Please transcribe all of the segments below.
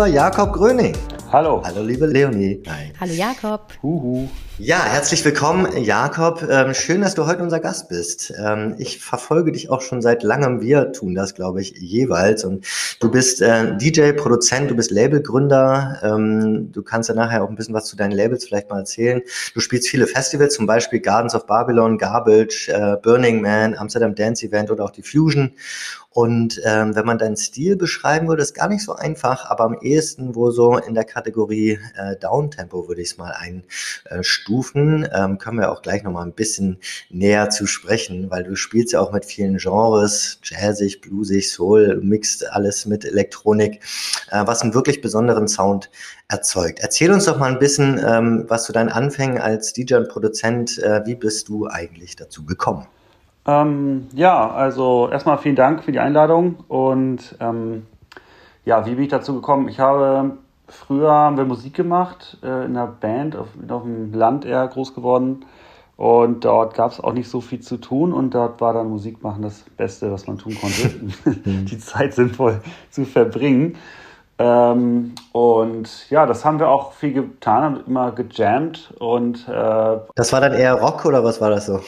lieber Jakob Gröning. Hallo. Hallo liebe Leonie. Hi. Hallo Jakob. Huhu. Ja, herzlich willkommen, Jakob. Ähm, schön, dass du heute unser Gast bist. Ähm, ich verfolge dich auch schon seit langem. Wir tun das, glaube ich, jeweils. Und du bist äh, DJ, Produzent, du bist Labelgründer. Ähm, du kannst ja nachher auch ein bisschen was zu deinen Labels vielleicht mal erzählen. Du spielst viele Festivals, zum Beispiel Gardens of Babylon, Garbage, äh, Burning Man, Amsterdam Dance Event oder auch die Fusion. Und ähm, wenn man deinen Stil beschreiben würde, ist gar nicht so einfach, aber am ehesten wohl so in der Kategorie äh, Downtempo würde ich es mal einstufen. Ähm, können wir auch gleich nochmal ein bisschen näher zu sprechen, weil du spielst ja auch mit vielen Genres, jazzig, bluesig, Soul, mixt alles mit Elektronik, äh, was einen wirklich besonderen Sound erzeugt. Erzähl uns doch mal ein bisschen, ähm, was zu deinen Anfängen als DJ und Produzent, äh, wie bist du eigentlich dazu gekommen? Ähm, ja, also erstmal vielen Dank für die Einladung und ähm, ja, wie bin ich dazu gekommen? Ich habe früher haben wir Musik gemacht äh, in einer Band auf, auf dem Land eher groß geworden und dort gab es auch nicht so viel zu tun und dort war dann Musik machen das Beste, was man tun konnte, die Zeit sinnvoll zu verbringen. Ähm, und ja, das haben wir auch viel getan, haben immer gejammt und äh, Das war dann eher Rock oder was war das so?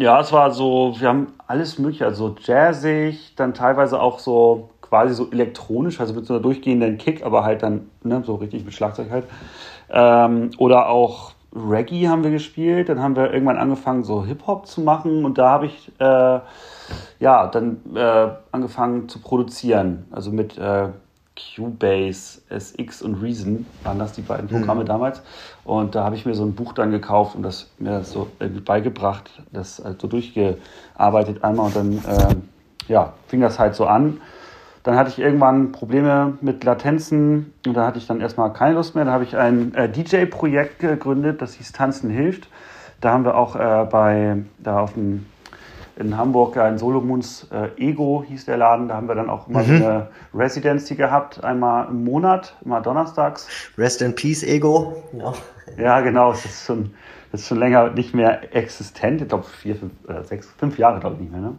Ja, es war so, wir haben alles mögliche, also jazzig, dann teilweise auch so quasi so elektronisch, also mit so einer durchgehenden Kick, aber halt dann ne, so richtig mit Schlagzeug halt. Ähm, oder auch Reggae haben wir gespielt, dann haben wir irgendwann angefangen so Hip-Hop zu machen und da habe ich äh, ja dann äh, angefangen zu produzieren, also mit äh, Cubase, SX und Reason waren das die beiden Programme mhm. damals. Und da habe ich mir so ein Buch dann gekauft und das mir so irgendwie beigebracht, das so durchgearbeitet einmal und dann äh, ja, fing das halt so an. Dann hatte ich irgendwann Probleme mit Latenzen und da hatte ich dann erstmal keine Lust mehr. Da habe ich ein äh, DJ-Projekt gegründet, das hieß Tanzen hilft. Da haben wir auch äh, bei, da auf dem in Hamburg in Solomons äh, Ego hieß der Laden. Da haben wir dann auch immer mhm. eine Residency gehabt, einmal im Monat, immer donnerstags. Rest in Peace Ego. Ja, ja genau. Das ist, schon, das ist schon länger nicht mehr existent. Ich glaube, vier, fünf, äh, sechs, fünf Jahre, glaube ich, nicht mehr. Ne?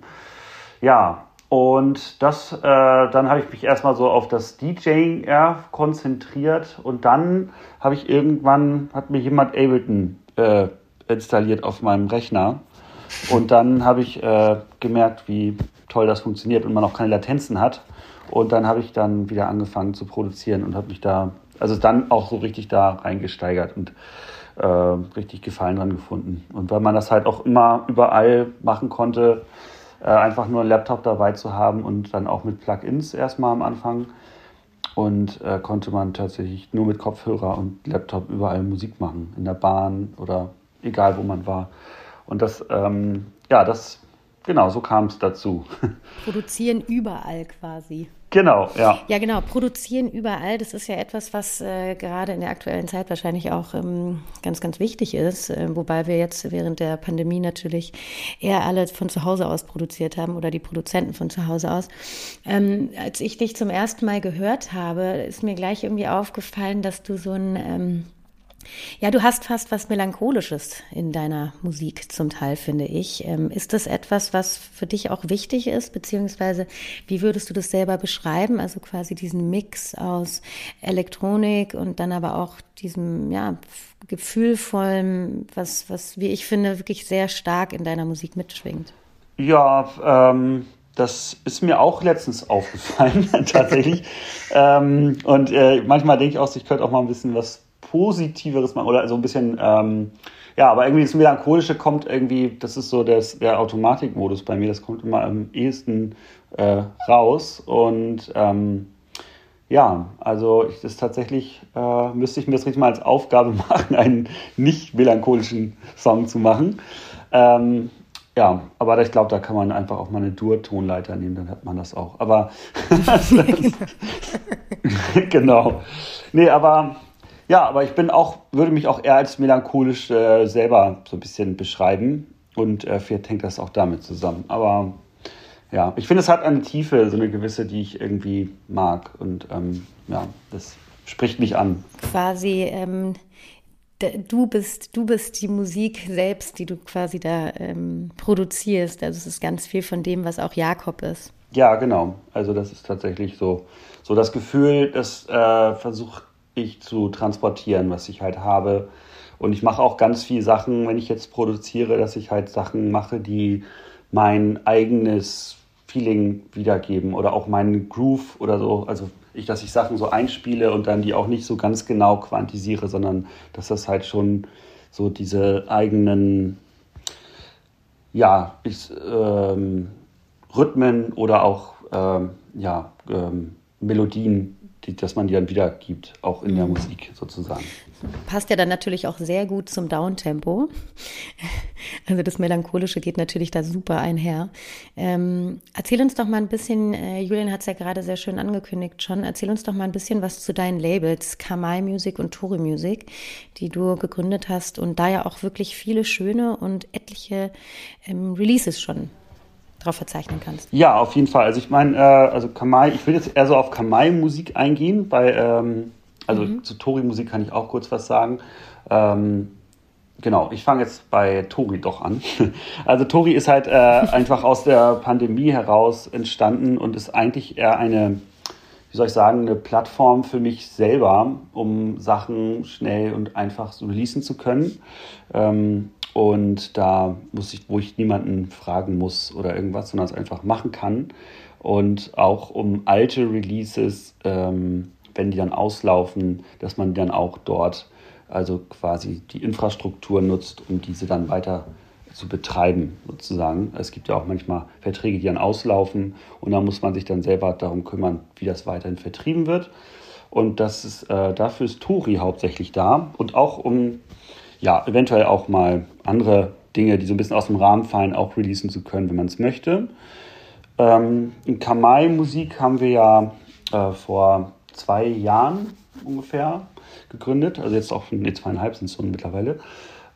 Ja, und das, äh, dann habe ich mich erstmal so auf das DJing eher konzentriert und dann habe ich irgendwann, hat mir jemand Ableton äh, installiert auf meinem Rechner und dann habe ich äh, gemerkt, wie toll das funktioniert und man auch keine Latenzen hat. Und dann habe ich dann wieder angefangen zu produzieren und habe mich da, also dann auch so richtig da reingesteigert und äh, richtig Gefallen dran gefunden. Und weil man das halt auch immer überall machen konnte, äh, einfach nur einen Laptop dabei zu haben und dann auch mit Plugins erstmal am Anfang. Und äh, konnte man tatsächlich nur mit Kopfhörer und Laptop überall Musik machen, in der Bahn oder egal wo man war. Und das, ähm, ja, das, genau, so kam es dazu. Produzieren überall quasi. Genau, ja. Ja, genau. Produzieren überall, das ist ja etwas, was äh, gerade in der aktuellen Zeit wahrscheinlich auch ähm, ganz, ganz wichtig ist. Äh, wobei wir jetzt während der Pandemie natürlich eher alle von zu Hause aus produziert haben oder die Produzenten von zu Hause aus. Ähm, als ich dich zum ersten Mal gehört habe, ist mir gleich irgendwie aufgefallen, dass du so ein ähm, ja, du hast fast was Melancholisches in deiner Musik zum Teil, finde ich. Ähm, ist das etwas, was für dich auch wichtig ist, beziehungsweise wie würdest du das selber beschreiben? Also quasi diesen Mix aus Elektronik und dann aber auch diesem, ja, gefühlvollen, was, was, wie ich finde, wirklich sehr stark in deiner Musik mitschwingt. Ja, ähm, das ist mir auch letztens aufgefallen, tatsächlich. ähm, und äh, manchmal denke ich auch, ich könnte auch mal ein bisschen was Positiveres machen oder so ein bisschen, ähm, ja, aber irgendwie das Melancholische kommt irgendwie, das ist so das, der Automatikmodus bei mir, das kommt immer am ehesten äh, raus und ähm, ja, also ich, das tatsächlich äh, müsste ich mir das richtig mal als Aufgabe machen, einen nicht melancholischen Song zu machen. Ähm, ja, aber ich glaube, da kann man einfach auch mal eine Dur-Tonleiter nehmen, dann hat man das auch. Aber genau. Nee, aber ja, aber ich bin auch, würde mich auch eher als melancholisch äh, selber so ein bisschen beschreiben. Und äh, vielleicht hängt das auch damit zusammen. Aber Ja, ich finde, es hat eine Tiefe, so eine gewisse, die ich irgendwie mag. Und ähm, ja, das spricht mich an. Quasi, ähm, du bist, du bist die Musik selbst, die du quasi da ähm, produzierst. Also es ist ganz viel von dem, was auch Jakob ist. Ja, genau. Also das ist tatsächlich so, so das Gefühl, das äh, versuche ich zu transportieren, was ich halt habe. Und ich mache auch ganz viele Sachen, wenn ich jetzt produziere, dass ich halt Sachen mache, die mein eigenes Feeling wiedergeben oder auch meinen Groove oder so. Also ich, dass ich Sachen so einspiele und dann die auch nicht so ganz genau quantisiere, sondern dass das halt schon so diese eigenen, ja, ich, ähm, Rhythmen oder auch ähm, ja, ähm, Melodien, die, dass man die dann wiedergibt, auch in der mhm. Musik sozusagen. Passt ja dann natürlich auch sehr gut zum Downtempo. Also das Melancholische geht natürlich da super einher. Ähm, erzähl uns doch mal ein bisschen, äh, Julian hat es ja gerade sehr schön angekündigt schon, erzähl uns doch mal ein bisschen was zu deinen Labels, Kamai Music und Tori Music, die du gegründet hast und da ja auch wirklich viele schöne und etliche ähm, Releases schon drauf verzeichnen kannst. Ja, auf jeden Fall. Also ich meine, äh, also Kamai, ich will jetzt eher so auf Kamai-Musik eingehen, weil, ähm, also mhm. zu Tori-Musik kann ich auch kurz was sagen. Ähm, genau, ich fange jetzt bei Tori doch an. Also Tori ist halt äh, einfach aus der Pandemie heraus entstanden und ist eigentlich eher eine, wie soll ich sagen, eine Plattform für mich selber, um Sachen schnell und einfach so releasen zu können. Ähm, und da muss ich, wo ich niemanden fragen muss oder irgendwas, sondern es einfach machen kann. Und auch um alte Releases, ähm, wenn die dann auslaufen, dass man dann auch dort also quasi die Infrastruktur nutzt, um diese dann weiter zu betreiben, sozusagen. Es gibt ja auch manchmal Verträge, die dann auslaufen und da muss man sich dann selber darum kümmern, wie das weiterhin vertrieben wird. Und das ist, äh, dafür ist Tori hauptsächlich da und auch um ja, eventuell auch mal andere Dinge, die so ein bisschen aus dem Rahmen fallen, auch releasen zu können, wenn man es möchte. Ähm, in Kamai-Musik haben wir ja äh, vor zwei Jahren ungefähr gegründet, also jetzt auch nee, zweieinhalb sind es schon mittlerweile.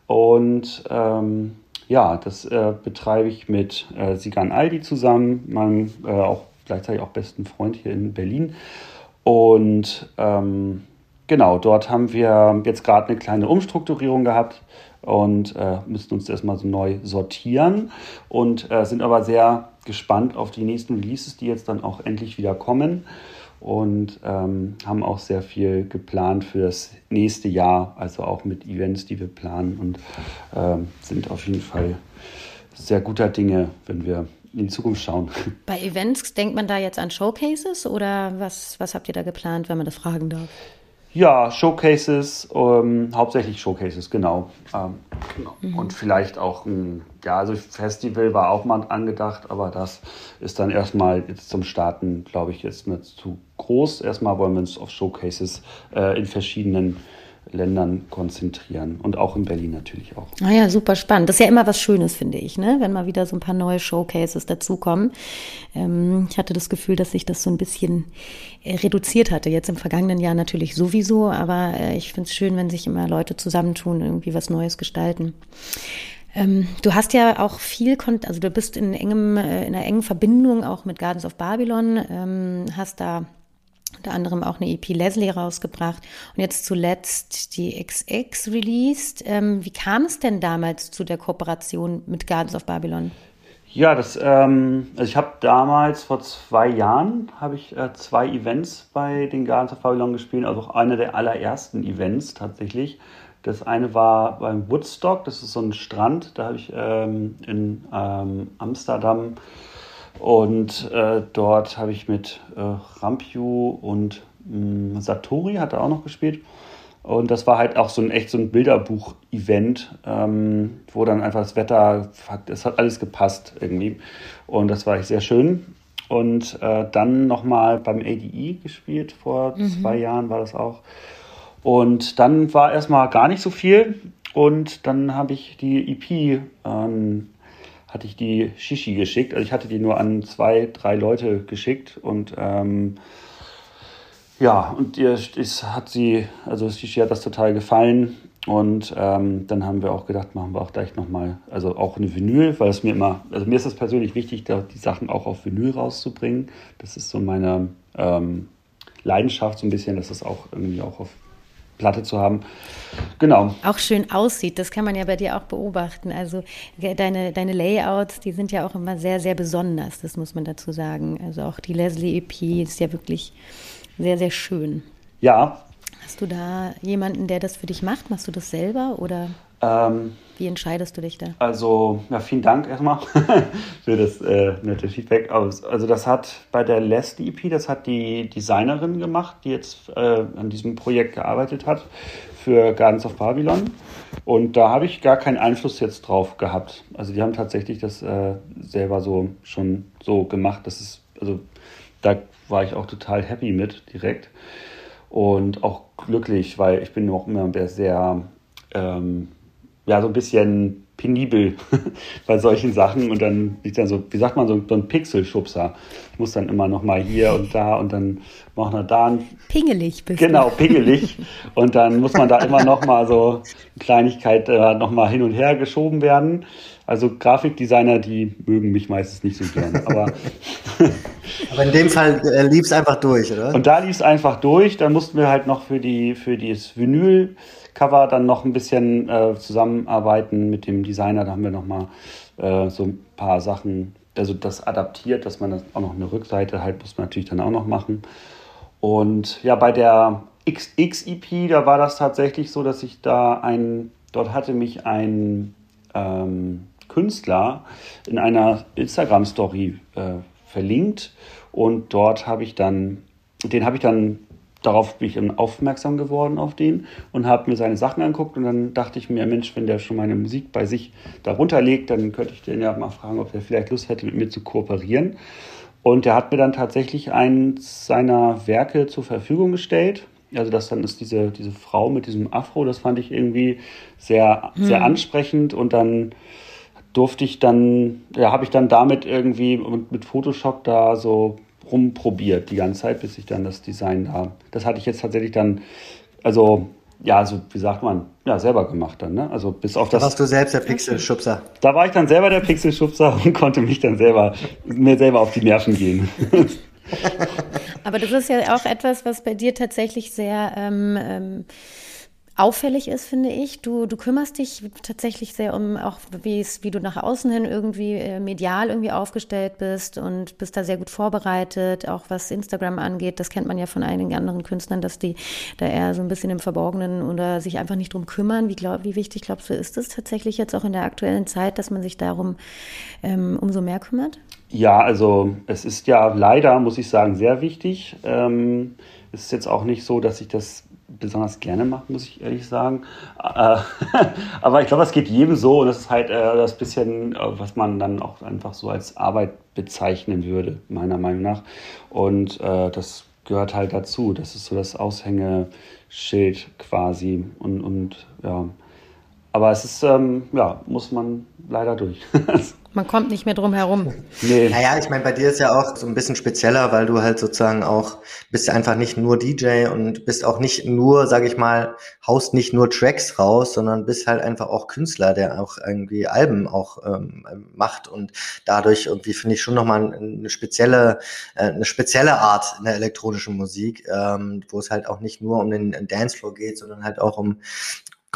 Und ähm, ja, das äh, betreibe ich mit äh, Sigan Aldi zusammen, meinem äh, auch gleichzeitig auch besten Freund hier in Berlin. Und ähm, Genau, dort haben wir jetzt gerade eine kleine Umstrukturierung gehabt und äh, müssen uns erstmal so neu sortieren und äh, sind aber sehr gespannt auf die nächsten Releases, die jetzt dann auch endlich wieder kommen und ähm, haben auch sehr viel geplant für das nächste Jahr, also auch mit Events, die wir planen und äh, sind auf jeden Fall sehr guter Dinge, wenn wir in die Zukunft schauen. Bei Events denkt man da jetzt an Showcases oder was, was habt ihr da geplant, wenn man das fragen darf? Ja, Showcases, ähm, hauptsächlich Showcases, genau. Ähm, genau. Mhm. Und vielleicht auch ein, ja, also Festival war auch mal angedacht, aber das ist dann erstmal jetzt zum Starten, glaube ich, jetzt mir zu groß. Erstmal wollen wir uns auf Showcases äh, in verschiedenen Ländern konzentrieren und auch in Berlin natürlich auch. Ah super spannend. Das ist ja immer was Schönes, finde ich, ne? wenn mal wieder so ein paar neue Showcases dazukommen. Ähm, ich hatte das Gefühl, dass sich das so ein bisschen äh, reduziert hatte. Jetzt im vergangenen Jahr natürlich sowieso, aber äh, ich finde es schön, wenn sich immer Leute zusammentun, irgendwie was Neues gestalten. Ähm, du hast ja auch viel, also du bist in engem, äh, in einer engen Verbindung auch mit Gardens of Babylon, ähm, hast da unter anderem auch eine EP Leslie rausgebracht und jetzt zuletzt die XX released. Ähm, wie kam es denn damals zu der Kooperation mit Gardens of Babylon? Ja, das, ähm, also ich habe damals vor zwei Jahren ich äh, zwei Events bei den Gardens of Babylon gespielt, also auch eine der allerersten Events tatsächlich. Das eine war beim Woodstock, das ist so ein Strand, da habe ich ähm, in ähm, Amsterdam und äh, dort habe ich mit äh, Rampju und mh, mm, Satori hat er auch noch gespielt. Und das war halt auch so ein echt so ein Bilderbuch-Event, ähm, wo dann einfach das Wetter, es hat alles gepasst irgendwie. Und das war echt sehr schön. Und äh, dann nochmal beim ADE gespielt, vor mhm. zwei Jahren war das auch. Und dann war erstmal gar nicht so viel. Und dann habe ich die EP ähm, hatte ich die Shishi geschickt. Also ich hatte die nur an zwei, drei Leute geschickt und ähm, ja, und ihr hat sie, also Shishi hat das total gefallen Und ähm, dann haben wir auch gedacht, machen wir auch gleich nochmal, also auch eine Vinyl, weil es mir immer, also mir ist es persönlich wichtig, da die Sachen auch auf Vinyl rauszubringen. Das ist so meine ähm, Leidenschaft so ein bisschen, dass das auch irgendwie auch auf Platte zu haben. Genau. Auch schön aussieht, das kann man ja bei dir auch beobachten. Also deine, deine Layouts, die sind ja auch immer sehr, sehr besonders, das muss man dazu sagen. Also auch die Leslie EP ist ja wirklich sehr, sehr schön. Ja. Hast du da jemanden, der das für dich macht? Machst du das selber oder? Ähm, Wie entscheidest du dich da? Also, ja, vielen Dank erstmal für das äh, nette Feedback. Also, das hat bei der Last EP, das hat die Designerin gemacht, die jetzt äh, an diesem Projekt gearbeitet hat für Gardens of Babylon. Und da habe ich gar keinen Einfluss jetzt drauf gehabt. Also, die haben tatsächlich das äh, selber so schon so gemacht. Das ist, also, da war ich auch total happy mit direkt. Und auch glücklich, weil ich bin auch immer sehr ähm, ja, so ein bisschen penibel bei solchen Sachen und dann liegt dann so, wie sagt man, so, so ein Pixelschubser. Ich muss dann immer noch mal hier und da und dann machen wir da ein... Pingelig bist Genau, du. pingelig. Und dann muss man da immer noch mal so eine Kleinigkeit äh, noch mal hin und her geschoben werden. Also Grafikdesigner, die mögen mich meistens nicht so gern. Aber, aber in dem Fall äh, lief es einfach durch, oder? Und da lief es einfach durch. Dann mussten wir halt noch für die für das Vinyl Cover dann noch ein bisschen äh, zusammenarbeiten mit dem Designer. Da haben wir noch mal äh, so ein paar Sachen, also das adaptiert, dass man das auch noch eine Rückseite halt muss man natürlich dann auch noch machen. Und ja, bei der XX-EP, da war das tatsächlich so, dass ich da ein, dort hatte mich ein ähm, Künstler in einer Instagram-Story äh, verlinkt und dort habe ich dann, den habe ich dann darauf bin ich aufmerksam geworden auf den und habe mir seine Sachen anguckt und dann dachte ich mir, Mensch, wenn der schon meine Musik bei sich darunter legt, dann könnte ich den ja mal fragen, ob er vielleicht Lust hätte, mit mir zu kooperieren. Und er hat mir dann tatsächlich eins seiner Werke zur Verfügung gestellt. Also das dann ist diese, diese Frau mit diesem Afro, das fand ich irgendwie sehr, hm. sehr ansprechend und dann durfte ich dann, ja, habe ich dann damit irgendwie mit Photoshop da so rumprobiert die ganze Zeit, bis ich dann das Design da. Das hatte ich jetzt tatsächlich dann, also ja, also wie sagt man, ja, selber gemacht dann, ne? Also bis auf das. Da warst du selbst der Pixelschubser. Da war ich dann selber der Pixelschubser und konnte mich dann selber, mir selber auf die Nerven gehen. Aber das ist ja auch etwas, was bei dir tatsächlich sehr ähm, ähm, auffällig ist, finde ich. Du, du kümmerst dich tatsächlich sehr um auch, wie du nach außen hin irgendwie äh, medial irgendwie aufgestellt bist und bist da sehr gut vorbereitet, auch was Instagram angeht. Das kennt man ja von einigen anderen Künstlern, dass die da eher so ein bisschen im Verborgenen oder sich einfach nicht drum kümmern. Wie, glaub, wie wichtig glaubst du, ist es tatsächlich jetzt auch in der aktuellen Zeit, dass man sich darum ähm, umso mehr kümmert? Ja, also es ist ja leider, muss ich sagen, sehr wichtig. Ähm, es ist jetzt auch nicht so, dass ich das besonders gerne mache, muss ich ehrlich sagen. Äh, aber ich glaube, es geht jedem so und das ist halt äh, das bisschen, äh, was man dann auch einfach so als Arbeit bezeichnen würde, meiner Meinung nach. Und das gehört halt dazu. Das ist so das Aushängeschild quasi. Und, und ja. Aber es ist, ähm, ja, muss man leider durch. Man kommt nicht mehr drum herum. Nee. Naja, ich meine, bei dir ist ja auch so ein bisschen spezieller, weil du halt sozusagen auch bist einfach nicht nur DJ und bist auch nicht nur, sag ich mal, haust nicht nur Tracks raus, sondern bist halt einfach auch Künstler, der auch irgendwie Alben auch ähm, macht und dadurch irgendwie finde ich schon nochmal eine spezielle, äh, eine spezielle Art in der elektronischen Musik, ähm, wo es halt auch nicht nur um den Dancefloor geht, sondern halt auch um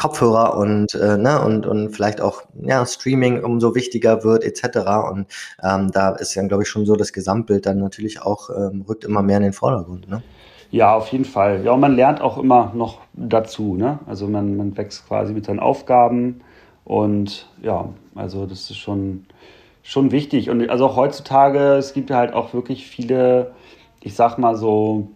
Kopfhörer und, äh, ne, und, und vielleicht auch ja, Streaming umso wichtiger wird, etc. Und ähm, da ist dann, glaube ich, schon so das Gesamtbild dann natürlich auch, ähm, rückt immer mehr in den Vordergrund. Ne? Ja, auf jeden Fall. Ja, und man lernt auch immer noch dazu. Ne? Also man, man wächst quasi mit seinen Aufgaben und ja, also das ist schon, schon wichtig. Und also auch heutzutage, es gibt ja halt auch wirklich viele, ich sag mal so,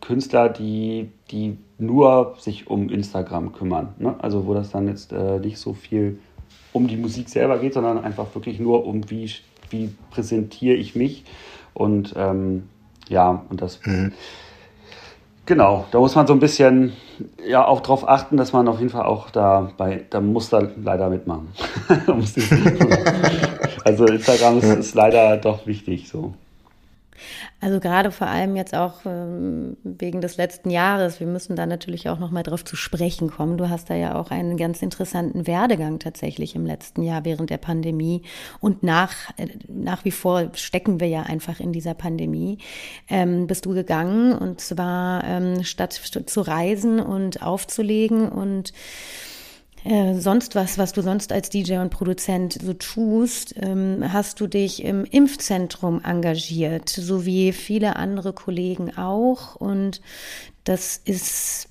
Künstler, die, die nur sich um Instagram kümmern. Ne? Also wo das dann jetzt äh, nicht so viel um die Musik selber geht, sondern einfach wirklich nur um wie, wie präsentiere ich mich. Und ähm, ja, und das. Mhm. Genau, da muss man so ein bisschen ja auch darauf achten, dass man auf jeden Fall auch da bei, da muss da leider mitmachen. also Instagram ist, ist leider doch wichtig so. Also gerade vor allem jetzt auch ähm, wegen des letzten Jahres. Wir müssen da natürlich auch noch mal drauf zu sprechen kommen. Du hast da ja auch einen ganz interessanten Werdegang tatsächlich im letzten Jahr während der Pandemie und nach äh, nach wie vor stecken wir ja einfach in dieser Pandemie. Ähm, bist du gegangen und zwar ähm, statt zu reisen und aufzulegen und äh, sonst was, was du sonst als DJ und Produzent so tust, ähm, hast du dich im Impfzentrum engagiert, so wie viele andere Kollegen auch. Und das ist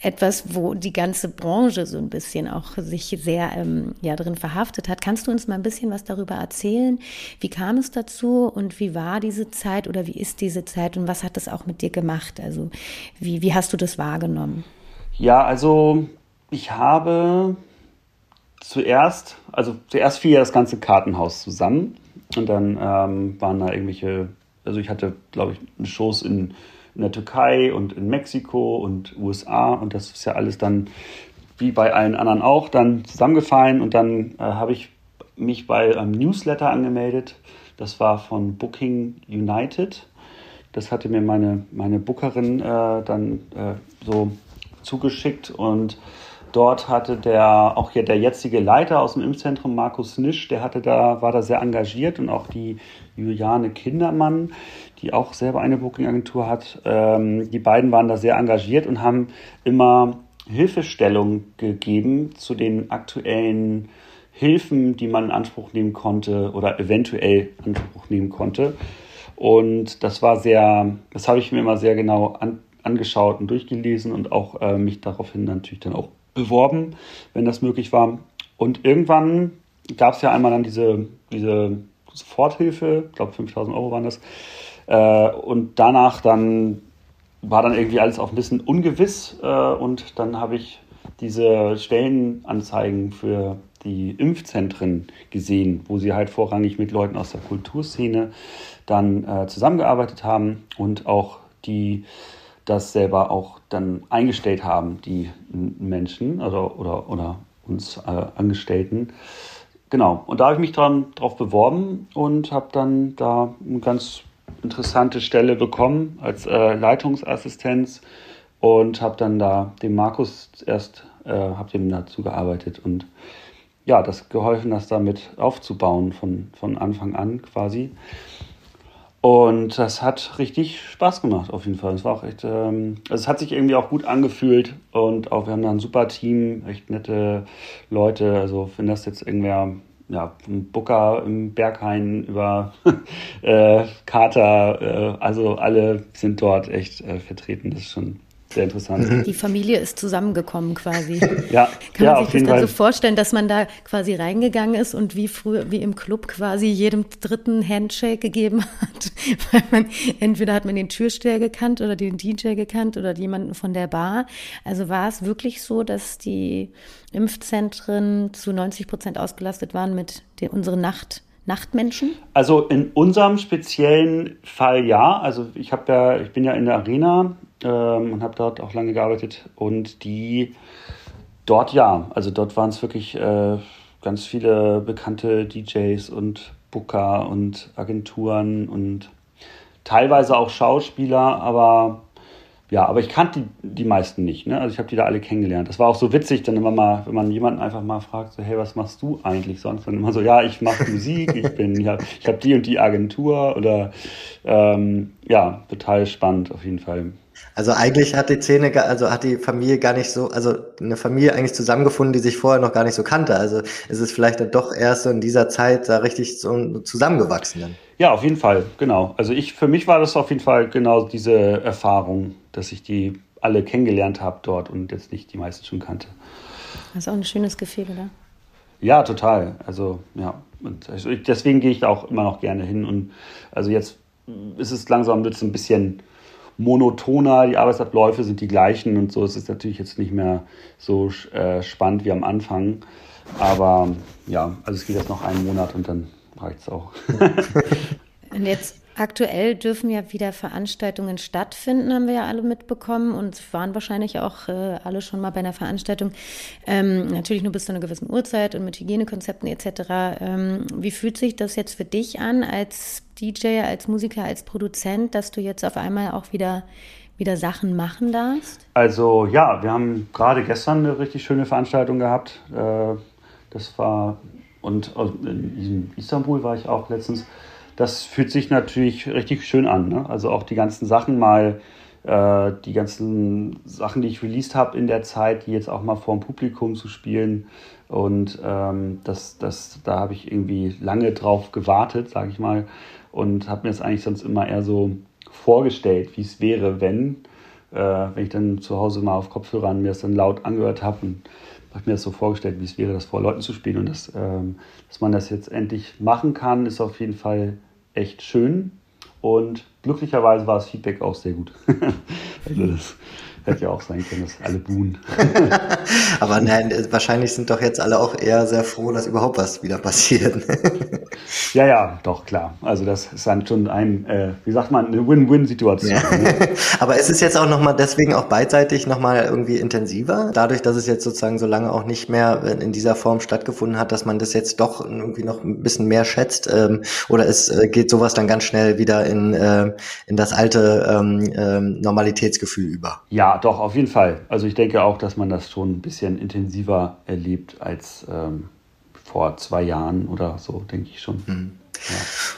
etwas, wo die ganze Branche so ein bisschen auch sich sehr ähm, ja, drin verhaftet hat. Kannst du uns mal ein bisschen was darüber erzählen? Wie kam es dazu und wie war diese Zeit oder wie ist diese Zeit und was hat das auch mit dir gemacht? Also wie, wie hast du das wahrgenommen? Ja, also ich habe zuerst, also zuerst fiel ja das ganze Kartenhaus zusammen und dann ähm, waren da irgendwelche, also ich hatte, glaube ich, Shows in, in der Türkei und in Mexiko und USA und das ist ja alles dann wie bei allen anderen auch dann zusammengefallen und dann äh, habe ich mich bei einem Newsletter angemeldet. Das war von Booking United. Das hatte mir meine, meine Bookerin äh, dann äh, so zugeschickt und Dort hatte der, auch hier der jetzige Leiter aus dem Impfzentrum, Markus Nisch, der hatte da, war da sehr engagiert und auch die Juliane Kindermann, die auch selber eine Booking-Agentur hat, ähm, die beiden waren da sehr engagiert und haben immer Hilfestellung gegeben zu den aktuellen Hilfen, die man in Anspruch nehmen konnte oder eventuell in Anspruch nehmen konnte. Und das war sehr, das habe ich mir immer sehr genau an, angeschaut und durchgelesen und auch äh, mich daraufhin natürlich dann auch beworben, wenn das möglich war. Und irgendwann gab es ja einmal dann diese, diese Soforthilfe, ich glaube 5000 Euro waren das. Äh, und danach dann war dann irgendwie alles auch ein bisschen ungewiss. Äh, und dann habe ich diese Stellenanzeigen für die Impfzentren gesehen, wo sie halt vorrangig mit Leuten aus der Kulturszene dann äh, zusammengearbeitet haben und auch die das selber auch dann eingestellt haben, die Menschen oder, oder, oder uns äh, Angestellten. Genau, und da habe ich mich dran, drauf beworben und habe dann da eine ganz interessante Stelle bekommen als äh, Leitungsassistenz und habe dann da dem Markus erst, äh, habe dem dazu gearbeitet und ja, das geholfen, das damit aufzubauen von, von Anfang an quasi. Und das hat richtig Spaß gemacht, auf jeden Fall. Es war auch echt, ähm, also es hat sich irgendwie auch gut angefühlt und auch wir haben da ein super Team, echt nette Leute. Also wenn das jetzt irgendwer, ja, vom Booker im Berghain über äh, Kater, äh, also alle sind dort echt äh, vertreten. Das ist schon sehr interessant. Mhm. Die Familie ist zusammengekommen quasi. ja, Kann ja, man sich das dann so vorstellen, dass man da quasi reingegangen ist und wie früher, wie im Club quasi jedem dritten Handshake gegeben hat, weil man entweder hat man den Türsteher gekannt oder den DJ gekannt oder jemanden von der Bar. Also war es wirklich so, dass die Impfzentren zu 90 Prozent ausgelastet waren mit der, unsere Nacht Nachtmenschen? Also in unserem speziellen Fall ja. Also ich habe ja, ich bin ja in der Arena ähm, und habe dort auch lange gearbeitet und die dort ja, also dort waren es wirklich äh, ganz viele bekannte DJs und Booker und Agenturen und teilweise auch Schauspieler, aber ja, aber ich kannte die, die meisten nicht. Ne? Also ich habe die da alle kennengelernt. Das war auch so witzig, dann immer mal, wenn man jemanden einfach mal fragt, so, hey, was machst du eigentlich sonst? Dann immer so, ja, ich mache Musik, ich bin, ich habe die und die Agentur oder ähm, ja, total spannend auf jeden Fall. Also eigentlich hat die Szene, also hat die Familie gar nicht so, also eine Familie eigentlich zusammengefunden, die sich vorher noch gar nicht so kannte. Also ist es vielleicht dann doch erst so in dieser Zeit da richtig so zusammengewachsen dann. Ja, auf jeden Fall, genau. Also ich, für mich war das auf jeden Fall genau diese Erfahrung, dass ich die alle kennengelernt habe dort und jetzt nicht die meisten schon kannte. Das ist auch ein schönes Gefühl, oder? Ja, total. Also ja, und also deswegen gehe ich da auch immer noch gerne hin und also jetzt ist es langsam wird es ein bisschen monotoner, die Arbeitsabläufe sind die gleichen und so ist es natürlich jetzt nicht mehr so äh, spannend wie am Anfang. Aber ja, also es geht jetzt noch einen Monat und dann reicht es auch. und jetzt Aktuell dürfen ja wieder Veranstaltungen stattfinden, haben wir ja alle mitbekommen und waren wahrscheinlich auch äh, alle schon mal bei einer Veranstaltung. Ähm, natürlich nur bis zu einer gewissen Uhrzeit und mit Hygienekonzepten etc. Ähm, wie fühlt sich das jetzt für dich an als DJ, als Musiker, als Produzent, dass du jetzt auf einmal auch wieder wieder Sachen machen darfst? Also ja, wir haben gerade gestern eine richtig schöne Veranstaltung gehabt. Äh, das war und in Istanbul war ich auch letztens das fühlt sich natürlich richtig schön an. Ne? Also auch die ganzen Sachen mal, äh, die ganzen Sachen, die ich released habe in der Zeit, die jetzt auch mal vor dem Publikum zu spielen. Und ähm, das, das, da habe ich irgendwie lange drauf gewartet, sage ich mal, und habe mir das eigentlich sonst immer eher so vorgestellt, wie es wäre, wenn, äh, wenn ich dann zu Hause mal auf Kopfhörern mir das dann laut angehört habe und habe mir das so vorgestellt, wie es wäre, das vor Leuten zu spielen. Und das, ähm, dass man das jetzt endlich machen kann, ist auf jeden Fall echt schön. Und glücklicherweise war das Feedback auch sehr gut. Hätte ja auch sein können, dass alle buhen. Aber nein, wahrscheinlich sind doch jetzt alle auch eher sehr froh, dass überhaupt was wieder passiert. ja, ja, doch, klar. Also das ist dann schon ein, äh, wie sagt man, eine Win-Win-Situation. Ja. Ne? Aber es ist jetzt auch nochmal deswegen auch beidseitig nochmal irgendwie intensiver, dadurch, dass es jetzt sozusagen so lange auch nicht mehr in dieser Form stattgefunden hat, dass man das jetzt doch irgendwie noch ein bisschen mehr schätzt. Ähm, oder es äh, geht sowas dann ganz schnell wieder in, äh, in das alte ähm, ähm, Normalitätsgefühl über. Ja, doch, auf jeden Fall. Also ich denke auch, dass man das schon ein bisschen intensiver erlebt als ähm, vor zwei Jahren oder so, denke ich schon. Mhm.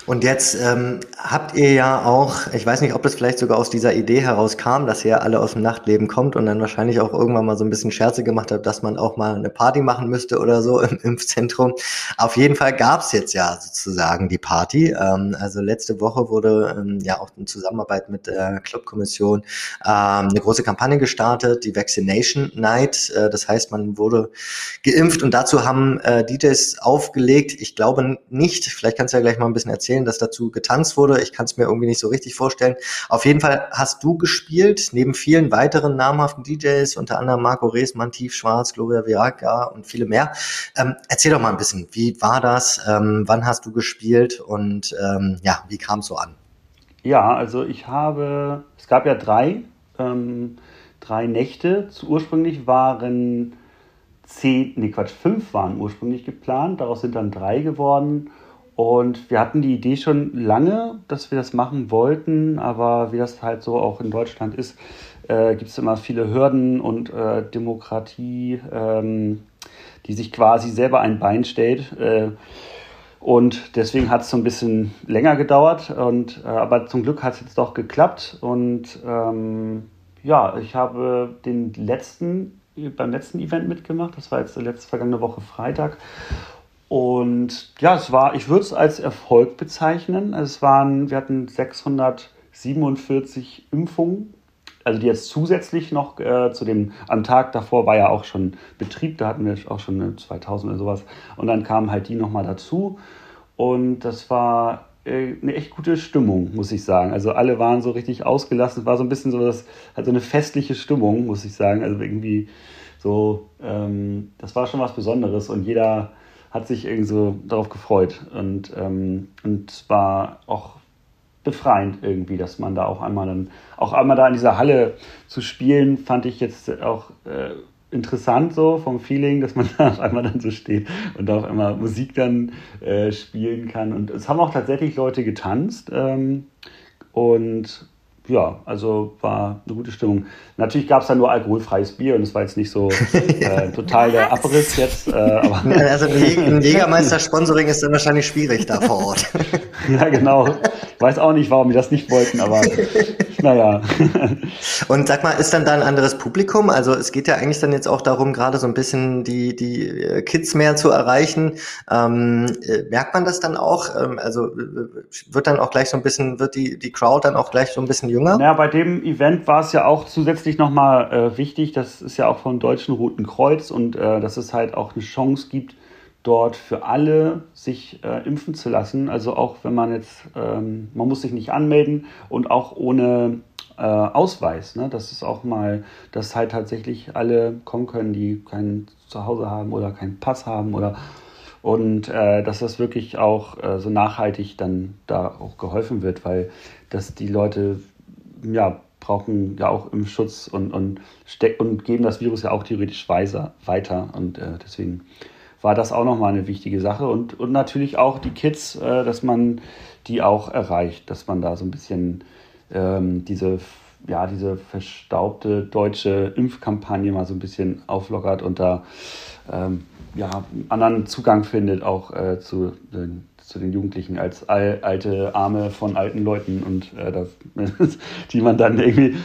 Und jetzt ähm, habt ihr ja auch, ich weiß nicht, ob das vielleicht sogar aus dieser Idee herauskam, dass ihr alle aus dem Nachtleben kommt und dann wahrscheinlich auch irgendwann mal so ein bisschen Scherze gemacht habt, dass man auch mal eine Party machen müsste oder so im Impfzentrum. Auf jeden Fall gab's jetzt ja sozusagen die Party. Ähm, also letzte Woche wurde ähm, ja auch in Zusammenarbeit mit der Clubkommission ähm, eine große Kampagne gestartet, die Vaccination Night. Äh, das heißt, man wurde geimpft und dazu haben äh, DJs aufgelegt. Ich glaube nicht, vielleicht kannst du ja gleich mal ein bisschen erzählen, dass dazu getanzt wurde. Ich kann es mir irgendwie nicht so richtig vorstellen. Auf jeden Fall hast du gespielt, neben vielen weiteren namhaften DJs, unter anderem Marco Reesmann, Tief Schwarz, Gloria Viaga und viele mehr. Ähm, erzähl doch mal ein bisschen, wie war das? Ähm, wann hast du gespielt und ähm, ja, wie kam es so an? Ja, also ich habe, es gab ja drei, ähm, drei Nächte. Ursprünglich waren zehn, nee Quatsch, fünf waren ursprünglich geplant, daraus sind dann drei geworden. Und wir hatten die Idee schon lange, dass wir das machen wollten, aber wie das halt so auch in Deutschland ist, äh, gibt es immer viele Hürden und äh, Demokratie, ähm, die sich quasi selber ein Bein stellt. Äh, und deswegen hat es so ein bisschen länger gedauert. Und, äh, aber zum Glück hat es jetzt doch geklappt. Und ähm, ja, ich habe den letzten, beim letzten Event mitgemacht. Das war jetzt letzte vergangene Woche Freitag. Und ja, es war, ich würde es als Erfolg bezeichnen. Es waren, wir hatten 647 Impfungen, also die jetzt zusätzlich noch äh, zu dem, am Tag davor war ja auch schon Betrieb, da hatten wir auch schon 2000 oder sowas. Und dann kamen halt die nochmal dazu. Und das war äh, eine echt gute Stimmung, muss ich sagen. Also alle waren so richtig ausgelassen. Es war so ein bisschen so, das, halt so eine festliche Stimmung, muss ich sagen. Also irgendwie so, ähm, das war schon was Besonderes und jeder hat sich irgendwie so darauf gefreut. Und, ähm, und war auch befreiend irgendwie, dass man da auch einmal dann, auch einmal da in dieser Halle zu spielen, fand ich jetzt auch äh, interessant so vom Feeling, dass man da auf einmal dann so steht und da auf einmal Musik dann äh, spielen kann. Und es haben auch tatsächlich Leute getanzt. Ähm, und ja, also war eine gute Stimmung. Natürlich gab es da nur alkoholfreies Bier und es war jetzt nicht so äh, total der Abriss jetzt. Äh, aber also ein Jägermeister-Sponsoring ist dann wahrscheinlich schwierig da vor Ort. ja, genau. Ich weiß auch nicht, warum die das nicht wollten, aber naja. Und sag mal, ist dann da ein anderes Publikum? Also es geht ja eigentlich dann jetzt auch darum, gerade so ein bisschen die, die äh, Kids mehr zu erreichen. Ähm, äh, merkt man das dann auch? Ähm, also wird dann auch gleich so ein bisschen, wird die, die Crowd dann auch gleich so ein bisschen jünger? Naja, bei dem Event war es ja auch zusätzlich nochmal äh, wichtig, das ist ja auch vom Deutschen Roten Kreuz und äh, dass es halt auch eine Chance gibt, dort für alle sich äh, impfen zu lassen. Also auch wenn man jetzt, ähm, man muss sich nicht anmelden und auch ohne äh, Ausweis. Ne? Das ist auch mal, dass halt tatsächlich alle kommen können, die kein Zuhause haben oder keinen Pass haben oder und äh, dass das wirklich auch äh, so nachhaltig dann da auch geholfen wird, weil dass die Leute ja brauchen ja auch im Schutz und, und, und geben das Virus ja auch theoretisch weiter. Und äh, deswegen war das auch nochmal eine wichtige Sache. Und, und natürlich auch die Kids, äh, dass man die auch erreicht, dass man da so ein bisschen ähm, diese, ja, diese verstaubte deutsche Impfkampagne mal so ein bisschen auflockert und da ähm, ja, anderen Zugang findet, auch äh, zu den zu den Jugendlichen als al alte Arme von alten Leuten und äh, das, die man dann irgendwie